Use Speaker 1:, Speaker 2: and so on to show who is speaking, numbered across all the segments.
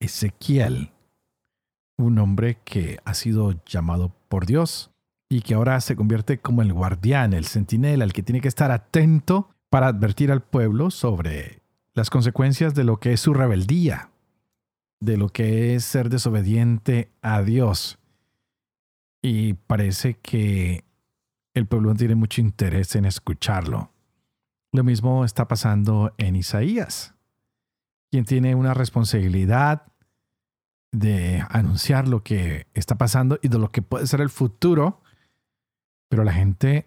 Speaker 1: Ezequiel, un hombre que ha sido llamado por Dios y que ahora se convierte como el guardián, el centinela, el que tiene que estar atento para advertir al pueblo sobre las consecuencias de lo que es su rebeldía, de lo que es ser desobediente a Dios. Y parece que el pueblo no tiene mucho interés en escucharlo. Lo mismo está pasando en Isaías, quien tiene una responsabilidad de anunciar lo que está pasando y de lo que puede ser el futuro, pero la gente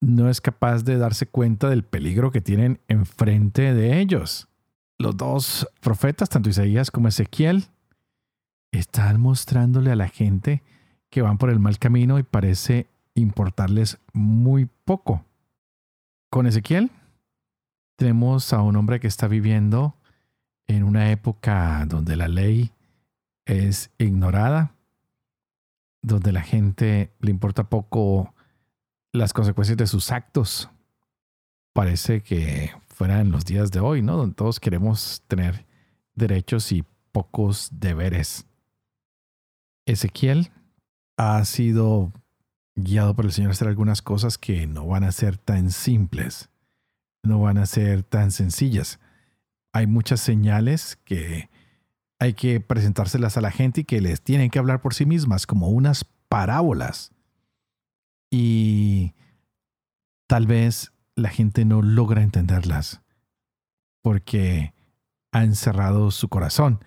Speaker 1: no es capaz de darse cuenta del peligro que tienen enfrente de ellos. Los dos profetas, tanto Isaías como Ezequiel, están mostrándole a la gente que van por el mal camino y parece importarles muy poco. Con Ezequiel tenemos a un hombre que está viviendo en una época donde la ley es ignorada, donde la gente le importa poco las consecuencias de sus actos. Parece que fuera en los días de hoy, ¿no? Donde todos queremos tener derechos y pocos deberes. Ezequiel ha sido guiado por el Señor a hacer algunas cosas que no van a ser tan simples, no van a ser tan sencillas. Hay muchas señales que hay que presentárselas a la gente y que les tienen que hablar por sí mismas como unas parábolas. Y tal vez la gente no logra entenderlas porque ha encerrado su corazón.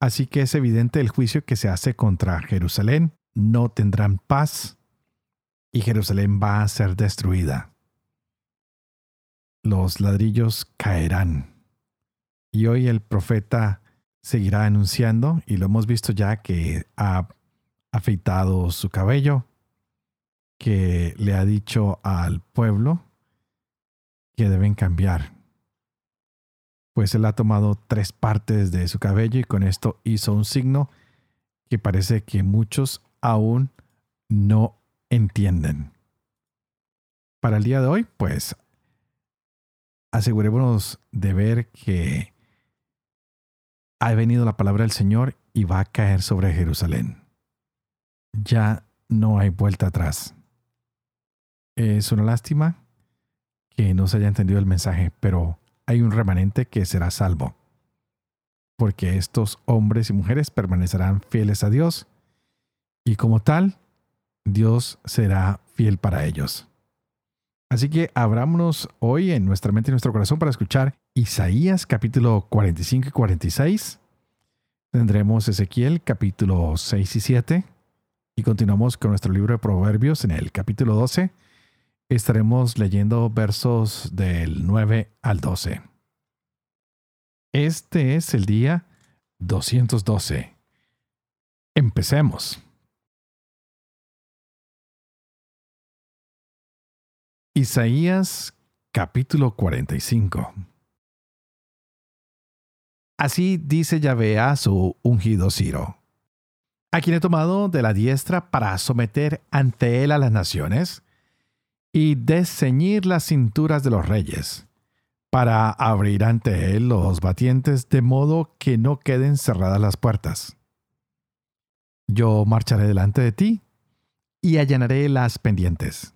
Speaker 1: Así que es evidente el juicio que se hace contra Jerusalén. No tendrán paz y Jerusalén va a ser destruida. Los ladrillos caerán. Y hoy el profeta seguirá anunciando y lo hemos visto ya que ha afeitado su cabello, que le ha dicho al pueblo que deben cambiar. Pues él ha tomado tres partes de su cabello y con esto hizo un signo que parece que muchos aún no entienden. Para el día de hoy, pues asegurémonos de ver que ha venido la palabra del Señor y va a caer sobre Jerusalén. Ya no hay vuelta atrás. Es una lástima que no se haya entendido el mensaje, pero hay un remanente que será salvo, porque estos hombres y mujeres permanecerán fieles a Dios y como tal, Dios será fiel para ellos. Así que abrámonos hoy en nuestra mente y nuestro corazón para escuchar Isaías capítulo 45 y 46. Tendremos Ezequiel capítulo 6 y 7. Y continuamos con nuestro libro de Proverbios en el capítulo 12. Estaremos leyendo versos del 9 al 12. Este es el día 212. Empecemos. Isaías capítulo 45 Así dice Yahvé a su ungido Ciro, a quien he tomado de la diestra para someter ante él a las naciones y desceñir las cinturas de los reyes, para abrir ante él los batientes de modo que no queden cerradas las puertas. Yo marcharé delante de ti y allanaré las pendientes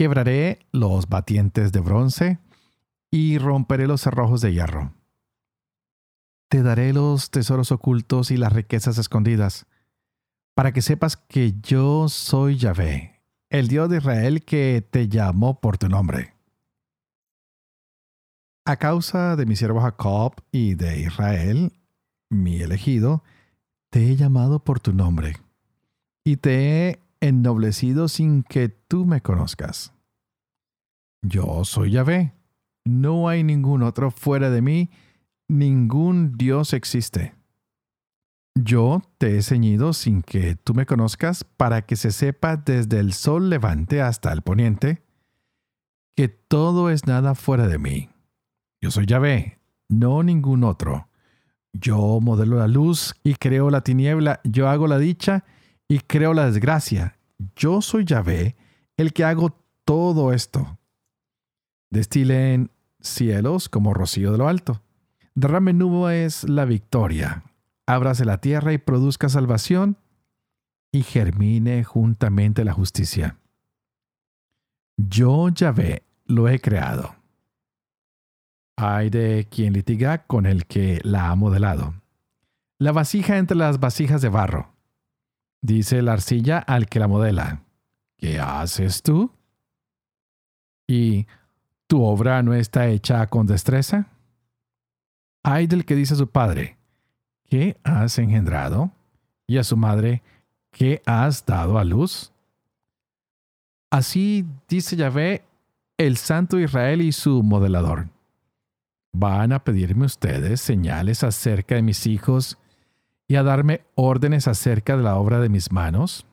Speaker 1: Quebraré los batientes de bronce y romperé los cerrojos de hierro. Te daré los tesoros ocultos y las riquezas escondidas, para que sepas que yo soy Yahvé, el Dios de Israel que te llamó por tu nombre. A causa de mi siervo Jacob y de Israel, mi elegido, te he llamado por tu nombre, y te he ennoblecido sin que tú me conozcas. Yo soy Yahvé, no hay ningún otro fuera de mí, ningún Dios existe. Yo te he ceñido sin que tú me conozcas para que se sepa desde el sol levante hasta el poniente que todo es nada fuera de mí. Yo soy Yahvé, no ningún otro. Yo modelo la luz y creo la tiniebla, yo hago la dicha y creo la desgracia. Yo soy Yahvé, el que hago todo esto. Destilen cielos como rocío de lo alto. Derrame nubes la victoria. Ábrase la tierra y produzca salvación y germine juntamente la justicia. Yo, Yahvé, lo he creado. Hay de quien litiga con el que la ha modelado. La vasija entre las vasijas de barro. Dice la arcilla al que la modela. ¿Qué haces tú? ¿Y tu obra no está hecha con destreza? Hay del que dice a su padre, ¿qué has engendrado? Y a su madre, ¿qué has dado a luz? Así dice Yahvé, el Santo Israel y su modelador. ¿Van a pedirme ustedes señales acerca de mis hijos y a darme órdenes acerca de la obra de mis manos?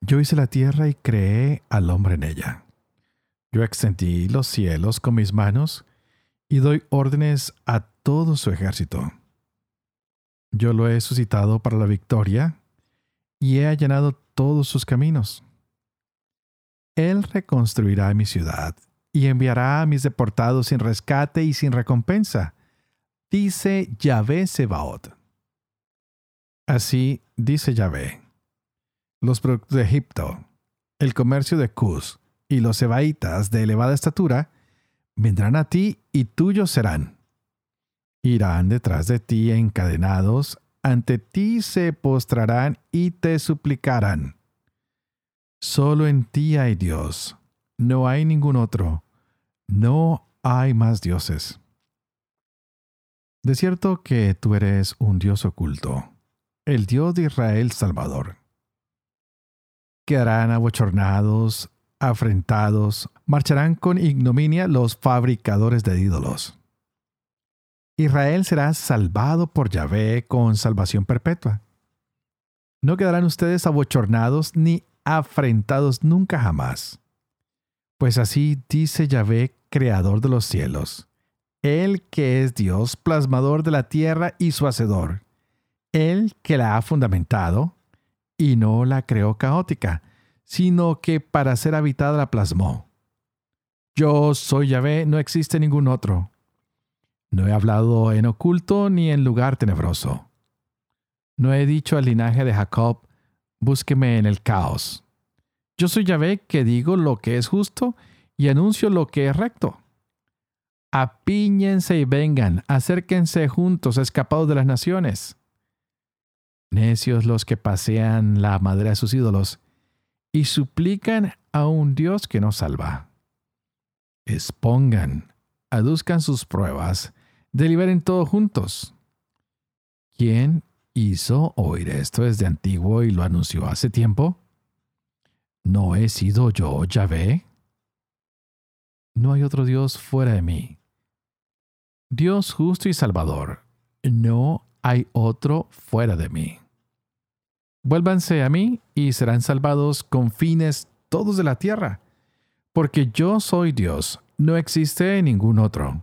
Speaker 1: Yo hice la tierra y creé al hombre en ella. Yo extendí los cielos con mis manos y doy órdenes a todo su ejército. Yo lo he suscitado para la victoria y he allanado todos sus caminos. Él reconstruirá mi ciudad y enviará a mis deportados sin rescate y sin recompensa, dice Yahvé Sebaot. Así dice Yahvé. Los productos de Egipto, el comercio de Cus y los sebaitas de elevada estatura vendrán a ti y tuyos serán. Irán detrás de ti encadenados, ante ti se postrarán y te suplicarán. Solo en ti hay Dios, no hay ningún otro, no hay más dioses. De cierto que tú eres un Dios oculto, el Dios de Israel Salvador. Quedarán abochornados, afrentados, marcharán con ignominia los fabricadores de ídolos. Israel será salvado por Yahvé con salvación perpetua. No quedarán ustedes abochornados ni afrentados nunca jamás. Pues así dice Yahvé, creador de los cielos, Él que es Dios, plasmador de la tierra y su hacedor, Él que la ha fundamentado y no la creó caótica, sino que para ser habitada la plasmó. Yo soy Yahvé, no existe ningún otro. No he hablado en oculto ni en lugar tenebroso. No he dicho al linaje de Jacob, búsqueme en el caos. Yo soy Yahvé que digo lo que es justo y anuncio lo que es recto. Apíñense y vengan, acérquense juntos, escapados de las naciones. Necios los que pasean la madera de sus ídolos y suplican a un Dios que no salva. Expongan, aduzcan sus pruebas, deliberen todos juntos. ¿Quién hizo oír esto desde antiguo y lo anunció hace tiempo? ¿No he sido yo Yahvé? No hay otro Dios fuera de mí. Dios justo y salvador. No hay otro fuera de mí. Vuélvanse a mí y serán salvados con fines todos de la tierra, porque yo soy Dios, no existe ningún otro.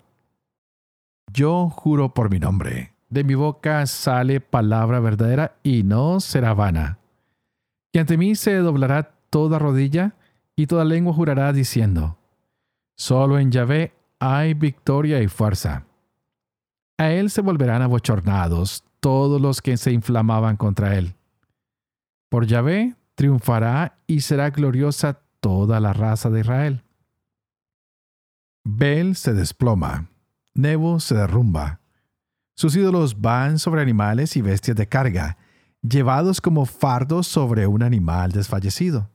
Speaker 1: Yo juro por mi nombre, de mi boca sale palabra verdadera y no será vana. Y ante mí se doblará toda rodilla y toda lengua jurará diciendo, Solo en Yahvé hay victoria y fuerza. A él se volverán abochornados todos los que se inflamaban contra él. Por Yahvé triunfará y será gloriosa toda la raza de Israel. Bel se desploma, Nebo se derrumba. Sus ídolos van sobre animales y bestias de carga, llevados como fardos sobre un animal desfallecido.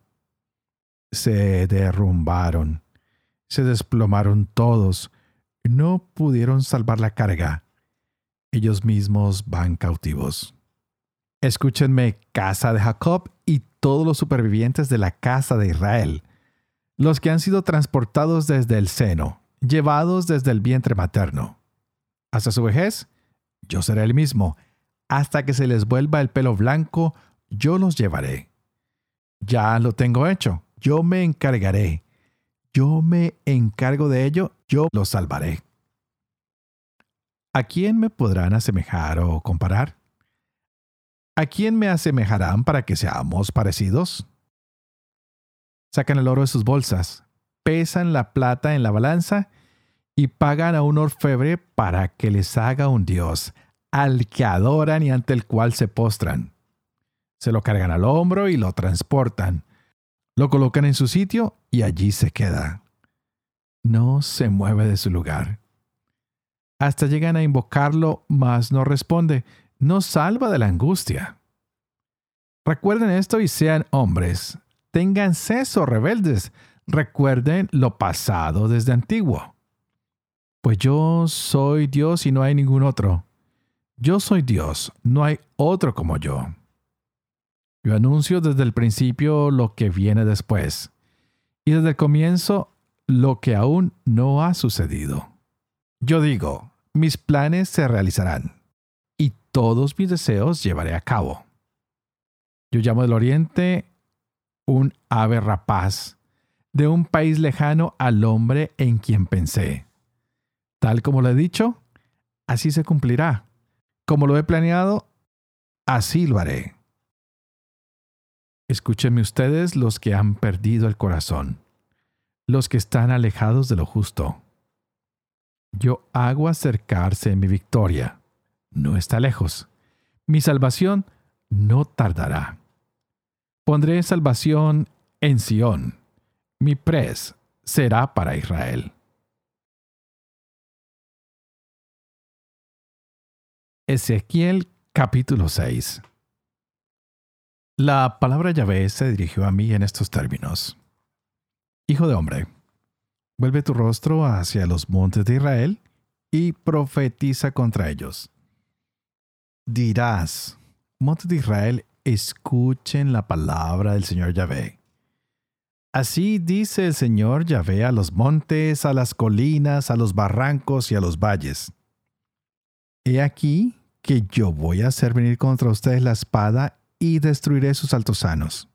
Speaker 1: Se derrumbaron, se desplomaron todos, no pudieron salvar la carga. Ellos mismos van cautivos. Escúchenme, casa de Jacob y todos los supervivientes de la casa de Israel, los que han sido transportados desde el seno, llevados desde el vientre materno. hasta su vejez, yo seré el mismo. Hasta que se les vuelva el pelo blanco, yo los llevaré. Ya lo tengo hecho, yo me encargaré. Yo me encargo de ello, yo los salvaré. ¿A quién me podrán asemejar o comparar? ¿A quién me asemejarán para que seamos parecidos? Sacan el oro de sus bolsas, pesan la plata en la balanza y pagan a un orfebre para que les haga un dios, al que adoran y ante el cual se postran. Se lo cargan al hombro y lo transportan. Lo colocan en su sitio y allí se queda. No se mueve de su lugar. Hasta llegan a invocarlo, mas no responde. No salva de la angustia. Recuerden esto y sean hombres. Tengan ceso rebeldes. Recuerden lo pasado desde antiguo. Pues yo soy Dios y no hay ningún otro. Yo soy Dios, no hay otro como yo. Yo anuncio desde el principio lo que viene después, y desde el comienzo lo que aún no ha sucedido. Yo digo, mis planes se realizarán, todos mis deseos llevaré a cabo. Yo llamo del oriente un ave rapaz, de un país lejano al hombre en quien pensé. Tal como lo he dicho, así se cumplirá. Como lo he planeado, así lo haré. Escúchenme ustedes los que han perdido el corazón, los que están alejados de lo justo. Yo hago acercarse mi victoria. No está lejos. Mi salvación no tardará. Pondré salvación en Sión. Mi pres será para Israel. Ezequiel capítulo 6 La palabra Yahvé se dirigió a mí en estos términos. Hijo de hombre, vuelve tu rostro hacia los montes de Israel y profetiza contra ellos. Dirás, montes de Israel, escuchen la palabra del Señor Yahvé. Así dice el Señor Yahvé a los montes, a las colinas, a los barrancos y a los valles He aquí que yo voy a hacer venir contra ustedes la espada y destruiré sus altosanos.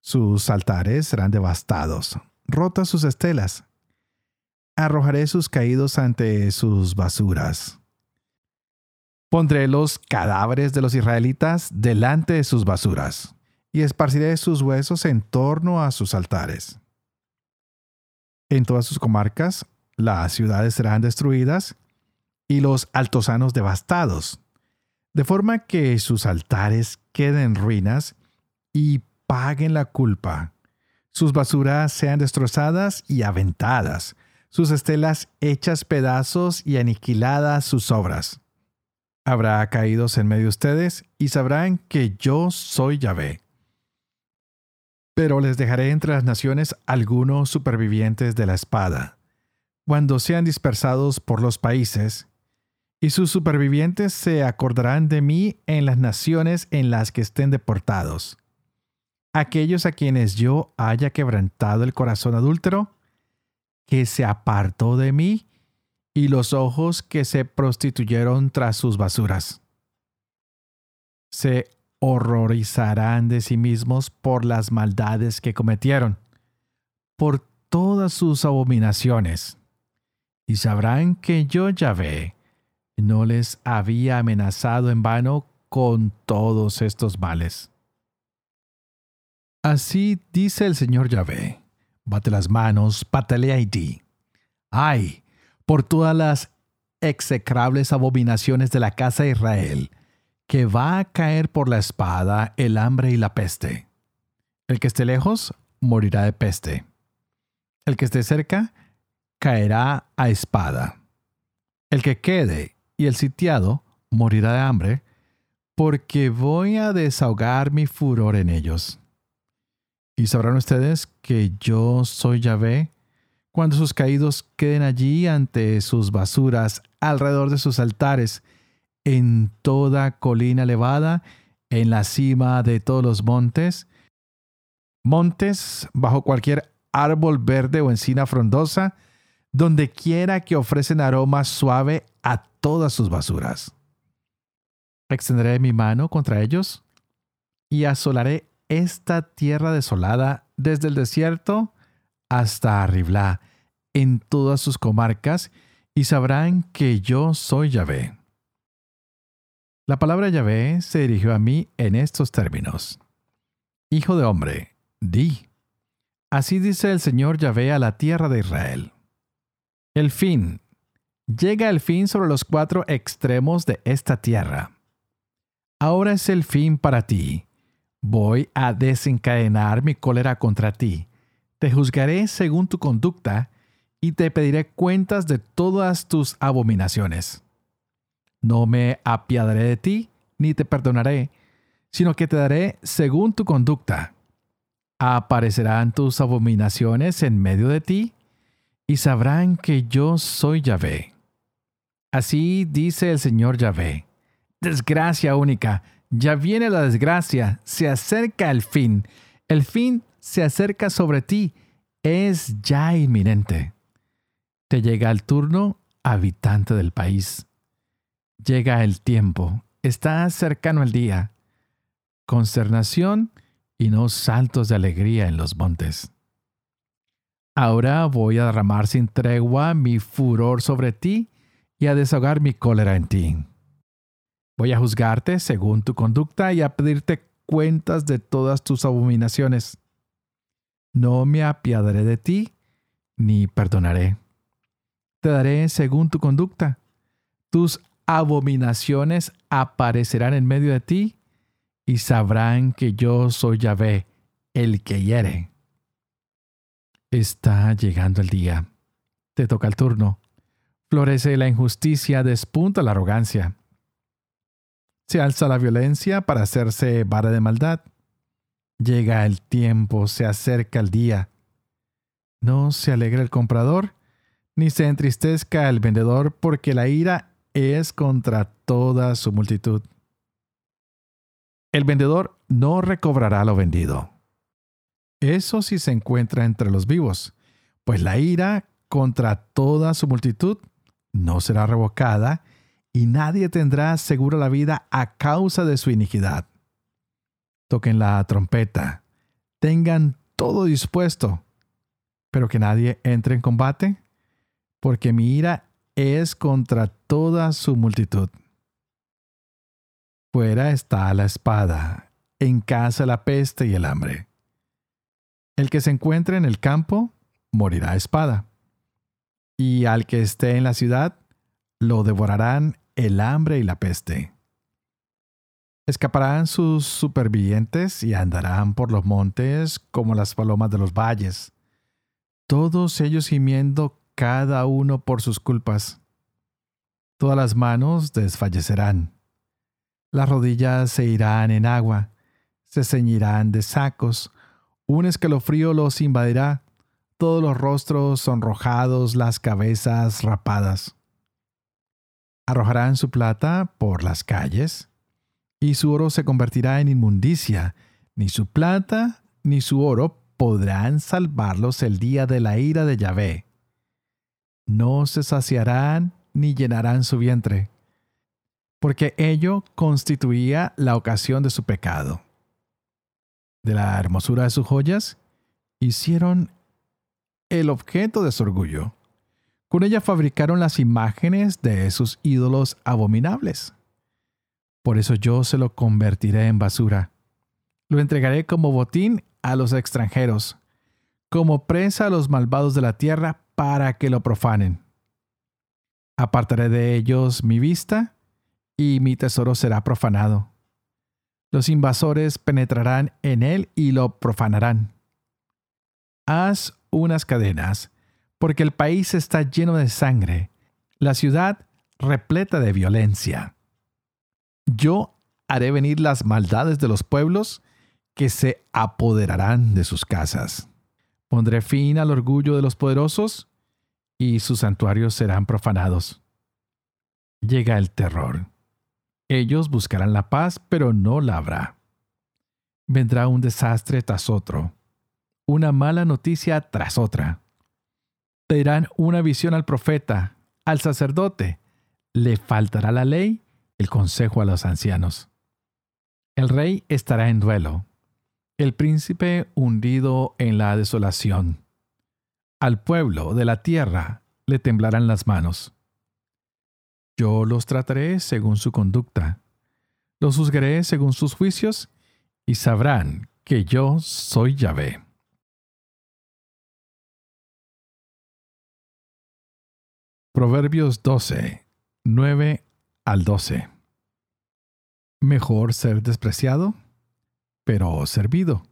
Speaker 1: Sus altares serán devastados, rotas sus estelas. Arrojaré sus caídos ante sus basuras. Pondré los cadáveres de los israelitas delante de sus basuras, y esparciré sus huesos en torno a sus altares. En todas sus comarcas, las ciudades serán destruidas, y los altosanos devastados, de forma que sus altares queden ruinas y paguen la culpa. Sus basuras sean destrozadas y aventadas, sus estelas hechas pedazos y aniquiladas sus obras. Habrá caídos en medio de ustedes y sabrán que yo soy Yahvé. Pero les dejaré entre las naciones algunos supervivientes de la espada. Cuando sean dispersados por los países, y sus supervivientes se acordarán de mí en las naciones en las que estén deportados. Aquellos a quienes yo haya quebrantado el corazón adúltero, que se apartó de mí, y los ojos que se prostituyeron tras sus basuras. Se horrorizarán de sí mismos por las maldades que cometieron, por todas sus abominaciones, y sabrán que yo Yahvé, no les había amenazado en vano con todos estos males. Así dice el Señor Yahvé, bate las manos, patalea y di, ay, por todas las execrables abominaciones de la casa de Israel, que va a caer por la espada, el hambre y la peste. El que esté lejos, morirá de peste. El que esté cerca, caerá a espada. El que quede y el sitiado morirá de hambre, porque voy a desahogar mi furor en ellos. Y sabrán ustedes que yo soy Yahvé, cuando sus caídos queden allí ante sus basuras, alrededor de sus altares, en toda colina elevada, en la cima de todos los montes, montes bajo cualquier árbol verde o encina frondosa, donde quiera que ofrecen aroma suave a todas sus basuras. Extenderé mi mano contra ellos y asolaré esta tierra desolada desde el desierto hasta Arriblá, en todas sus comarcas, y sabrán que yo soy Yahvé. La palabra Yahvé se dirigió a mí en estos términos. Hijo de hombre, di. Así dice el Señor Yahvé a la tierra de Israel. El fin. Llega el fin sobre los cuatro extremos de esta tierra. Ahora es el fin para ti. Voy a desencadenar mi cólera contra ti. Te juzgaré según tu conducta y te pediré cuentas de todas tus abominaciones. No me apiadaré de ti, ni te perdonaré, sino que te daré según tu conducta. Aparecerán tus abominaciones en medio de ti, y sabrán que yo soy Yahvé. Así dice el Señor Yahvé. Desgracia única, ya viene la desgracia, se acerca el fin, el fin se acerca sobre ti, es ya inminente. Te llega el turno, habitante del país. Llega el tiempo, está cercano el día. Consternación y no saltos de alegría en los montes. Ahora voy a derramar sin tregua mi furor sobre ti y a desahogar mi cólera en ti. Voy a juzgarte según tu conducta y a pedirte cuentas de todas tus abominaciones. No me apiadaré de ti, ni perdonaré. Te daré según tu conducta. Tus abominaciones aparecerán en medio de ti y sabrán que yo soy Yahvé, el que hiere. Está llegando el día. Te toca el turno. Florece la injusticia, despunta la arrogancia. Se alza la violencia para hacerse vara de maldad. Llega el tiempo, se acerca el día. No se alegra el comprador, ni se entristezca el vendedor, porque la ira es contra toda su multitud. El vendedor no recobrará lo vendido. Eso sí se encuentra entre los vivos, pues la ira contra toda su multitud no será revocada y nadie tendrá segura la vida a causa de su iniquidad. Toquen la trompeta, tengan todo dispuesto, pero que nadie entre en combate, porque mi ira es contra toda su multitud. Fuera está la espada, en casa la peste y el hambre. El que se encuentre en el campo morirá espada, y al que esté en la ciudad lo devorarán el hambre y la peste. Escaparán sus supervivientes y andarán por los montes como las palomas de los valles, todos ellos gimiendo cada uno por sus culpas. Todas las manos desfallecerán. Las rodillas se irán en agua, se ceñirán de sacos, un escalofrío los invadirá, todos los rostros sonrojados, las cabezas rapadas. Arrojarán su plata por las calles, y su oro se convertirá en inmundicia. Ni su plata ni su oro podrán salvarlos el día de la ira de Yahvé. No se saciarán ni llenarán su vientre, porque ello constituía la ocasión de su pecado. De la hermosura de sus joyas, hicieron el objeto de su orgullo. Con ella fabricaron las imágenes de sus ídolos abominables. Por eso yo se lo convertiré en basura. Lo entregaré como botín a los extranjeros, como presa a los malvados de la tierra para que lo profanen. Apartaré de ellos mi vista y mi tesoro será profanado. Los invasores penetrarán en él y lo profanarán. Haz unas cadenas porque el país está lleno de sangre, la ciudad repleta de violencia. Yo haré venir las maldades de los pueblos que se apoderarán de sus casas. Pondré fin al orgullo de los poderosos y sus santuarios serán profanados. Llega el terror. Ellos buscarán la paz, pero no la habrá. Vendrá un desastre tras otro, una mala noticia tras otra pedirán una visión al profeta, al sacerdote. Le faltará la ley, el consejo a los ancianos. El rey estará en duelo, el príncipe hundido en la desolación. Al pueblo de la tierra le temblarán las manos. Yo los trataré según su conducta, los juzgaré según sus juicios, y sabrán que yo soy Yahvé. Proverbios 12, 9 al 12. Mejor ser despreciado, pero servido,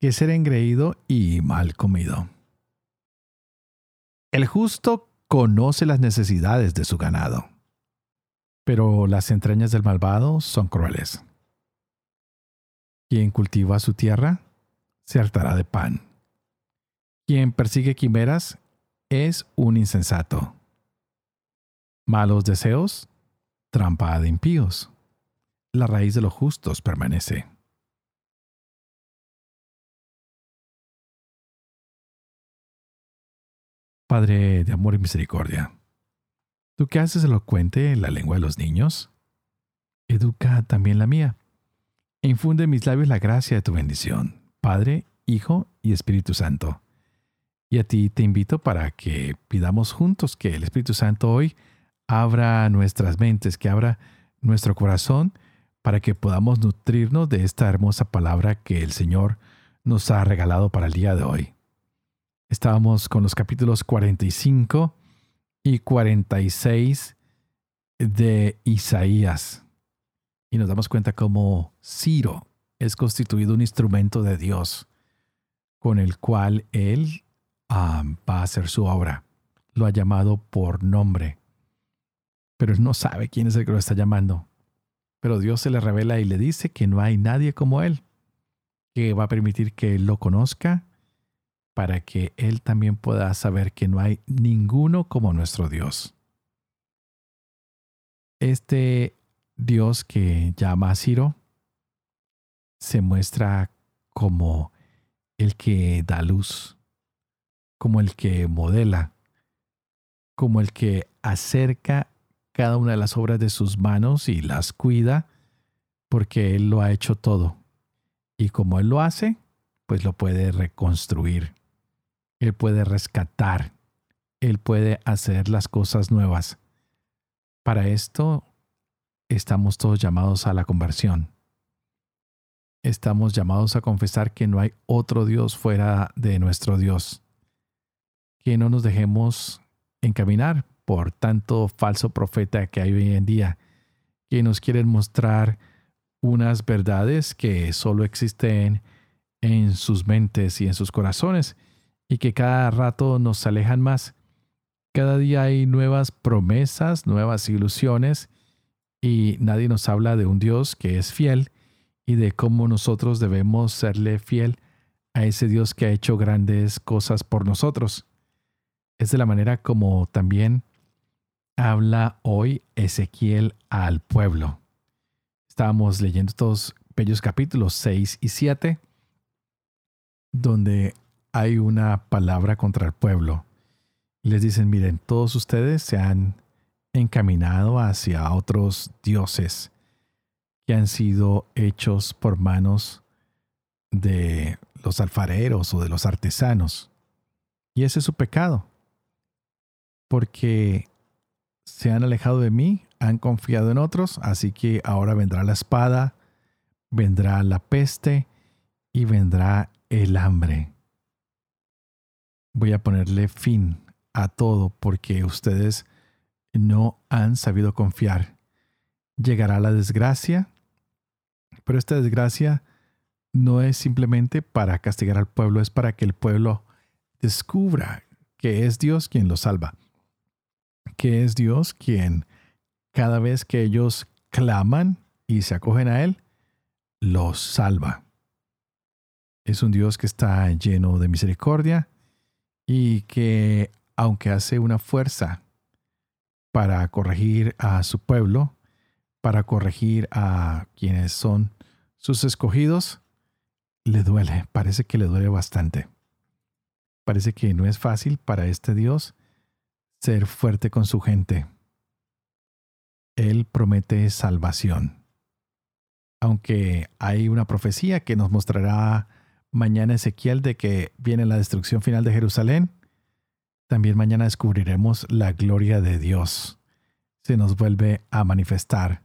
Speaker 1: que ser engreído y mal comido. El justo conoce las necesidades de su ganado, pero las entrañas del malvado son crueles. Quien cultiva su tierra se hartará de pan. Quien persigue quimeras es un insensato. Malos deseos, trampa de impíos. La raíz de los justos permanece. Padre de amor y misericordia, tú que haces elocuente la lengua de los niños, educa también la mía, infunde en mis labios la gracia de tu bendición, Padre, Hijo y Espíritu Santo. Y a ti te invito para que pidamos juntos que el Espíritu Santo hoy abra nuestras mentes, que abra nuestro corazón para que podamos nutrirnos de esta hermosa palabra que el Señor nos ha regalado para el día de hoy. Estábamos con los capítulos 45 y 46 de Isaías y nos damos cuenta cómo Ciro es constituido un instrumento de Dios con el cual Él ah, va a hacer su obra. Lo ha llamado por nombre pero no sabe quién es el que lo está llamando. Pero Dios se le revela y le dice que no hay nadie como él, que va a permitir que él lo conozca para que él también pueda saber que no hay ninguno como nuestro Dios. Este Dios que llama a Ciro se muestra como el que da luz, como el que modela, como el que acerca cada una de las obras de sus manos y las cuida porque Él lo ha hecho todo. Y como Él lo hace, pues lo puede reconstruir. Él puede rescatar. Él puede hacer las cosas nuevas. Para esto estamos todos llamados a la conversión. Estamos llamados a confesar que no hay otro Dios fuera de nuestro Dios. Que no nos dejemos encaminar por tanto falso profeta que hay hoy en día, que nos quieren mostrar unas verdades que solo existen en sus mentes y en sus corazones y que cada rato nos alejan más. Cada día hay nuevas promesas, nuevas ilusiones y nadie nos habla de un Dios que es fiel y de cómo nosotros debemos serle fiel a ese Dios que ha hecho grandes cosas por nosotros. Es de la manera como también habla hoy Ezequiel al pueblo. Estábamos leyendo estos bellos capítulos 6 y 7, donde hay una palabra contra el pueblo. Les dicen, miren, todos ustedes se han encaminado hacia otros dioses que han sido hechos por manos de los alfareros o de los artesanos. Y ese es su pecado. Porque se han alejado de mí, han confiado en otros, así que ahora vendrá la espada, vendrá la peste y vendrá el hambre. Voy a ponerle fin a todo porque ustedes no han sabido confiar. Llegará la desgracia, pero esta desgracia no es simplemente para castigar al pueblo, es para que el pueblo descubra que es Dios quien lo salva que es Dios quien cada vez que ellos claman y se acogen a Él, los salva. Es un Dios que está lleno de misericordia y que, aunque hace una fuerza para corregir a su pueblo, para corregir a quienes son sus escogidos, le duele, parece que le duele bastante. Parece que no es fácil para este Dios ser fuerte con su gente. Él promete salvación. Aunque hay una profecía que nos mostrará mañana Ezequiel de que viene la destrucción final de Jerusalén, también mañana descubriremos la gloria de Dios. Se nos vuelve a manifestar.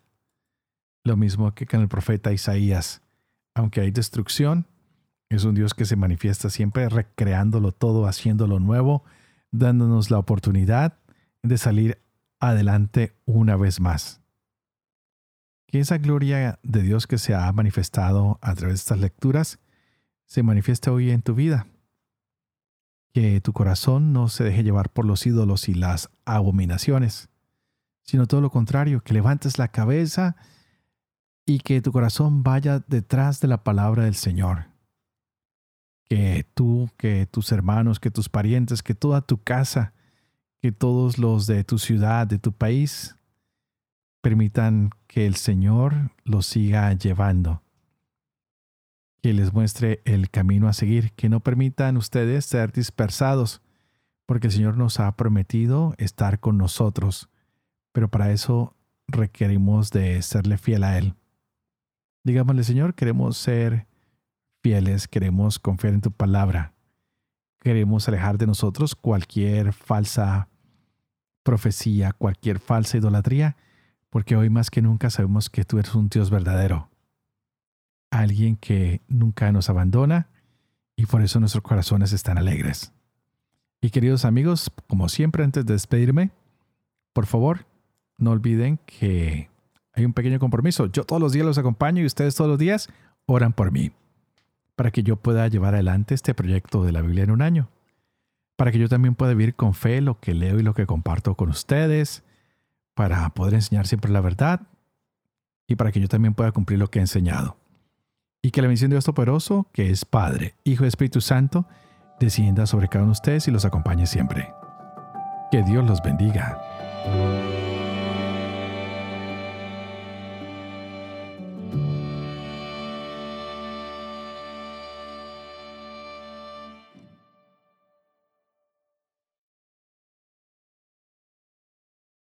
Speaker 1: Lo mismo que con el profeta Isaías. Aunque hay destrucción, es un Dios que se manifiesta siempre recreándolo todo, haciéndolo nuevo, dándonos la oportunidad de salir adelante una vez más. Que esa gloria de Dios que se ha manifestado a través de estas lecturas se manifieste hoy en tu vida. Que tu corazón no se deje llevar por los ídolos y las abominaciones, sino todo lo contrario, que levantes la cabeza y que tu corazón vaya detrás de la palabra del Señor. Que tú, que tus hermanos, que tus parientes, que toda tu casa, que todos los de tu ciudad, de tu país, permitan que el Señor los siga llevando, que les muestre el camino a seguir, que no permitan ustedes ser dispersados, porque el Señor nos ha prometido estar con nosotros, pero para eso requerimos de serle fiel a Él. Digámosle, Señor, queremos ser fieles, queremos confiar en tu palabra. Queremos alejar de nosotros cualquier falsa profecía, cualquier falsa idolatría, porque hoy más que nunca sabemos que tú eres un Dios verdadero, alguien que nunca nos abandona y por eso nuestros corazones están alegres. Y queridos amigos, como siempre antes de despedirme, por favor, no olviden que hay un pequeño compromiso. Yo todos los días los acompaño y ustedes todos los días oran por mí para que yo pueda llevar adelante este proyecto de la Biblia en un año, para que yo también pueda vivir con fe lo que leo y lo que comparto con ustedes, para poder enseñar siempre la verdad y para que yo también pueda cumplir lo que he enseñado. Y que la misión de Dios Todopoderoso, que es Padre, Hijo y Espíritu Santo, descienda sobre cada uno de ustedes y los acompañe siempre. Que Dios los bendiga.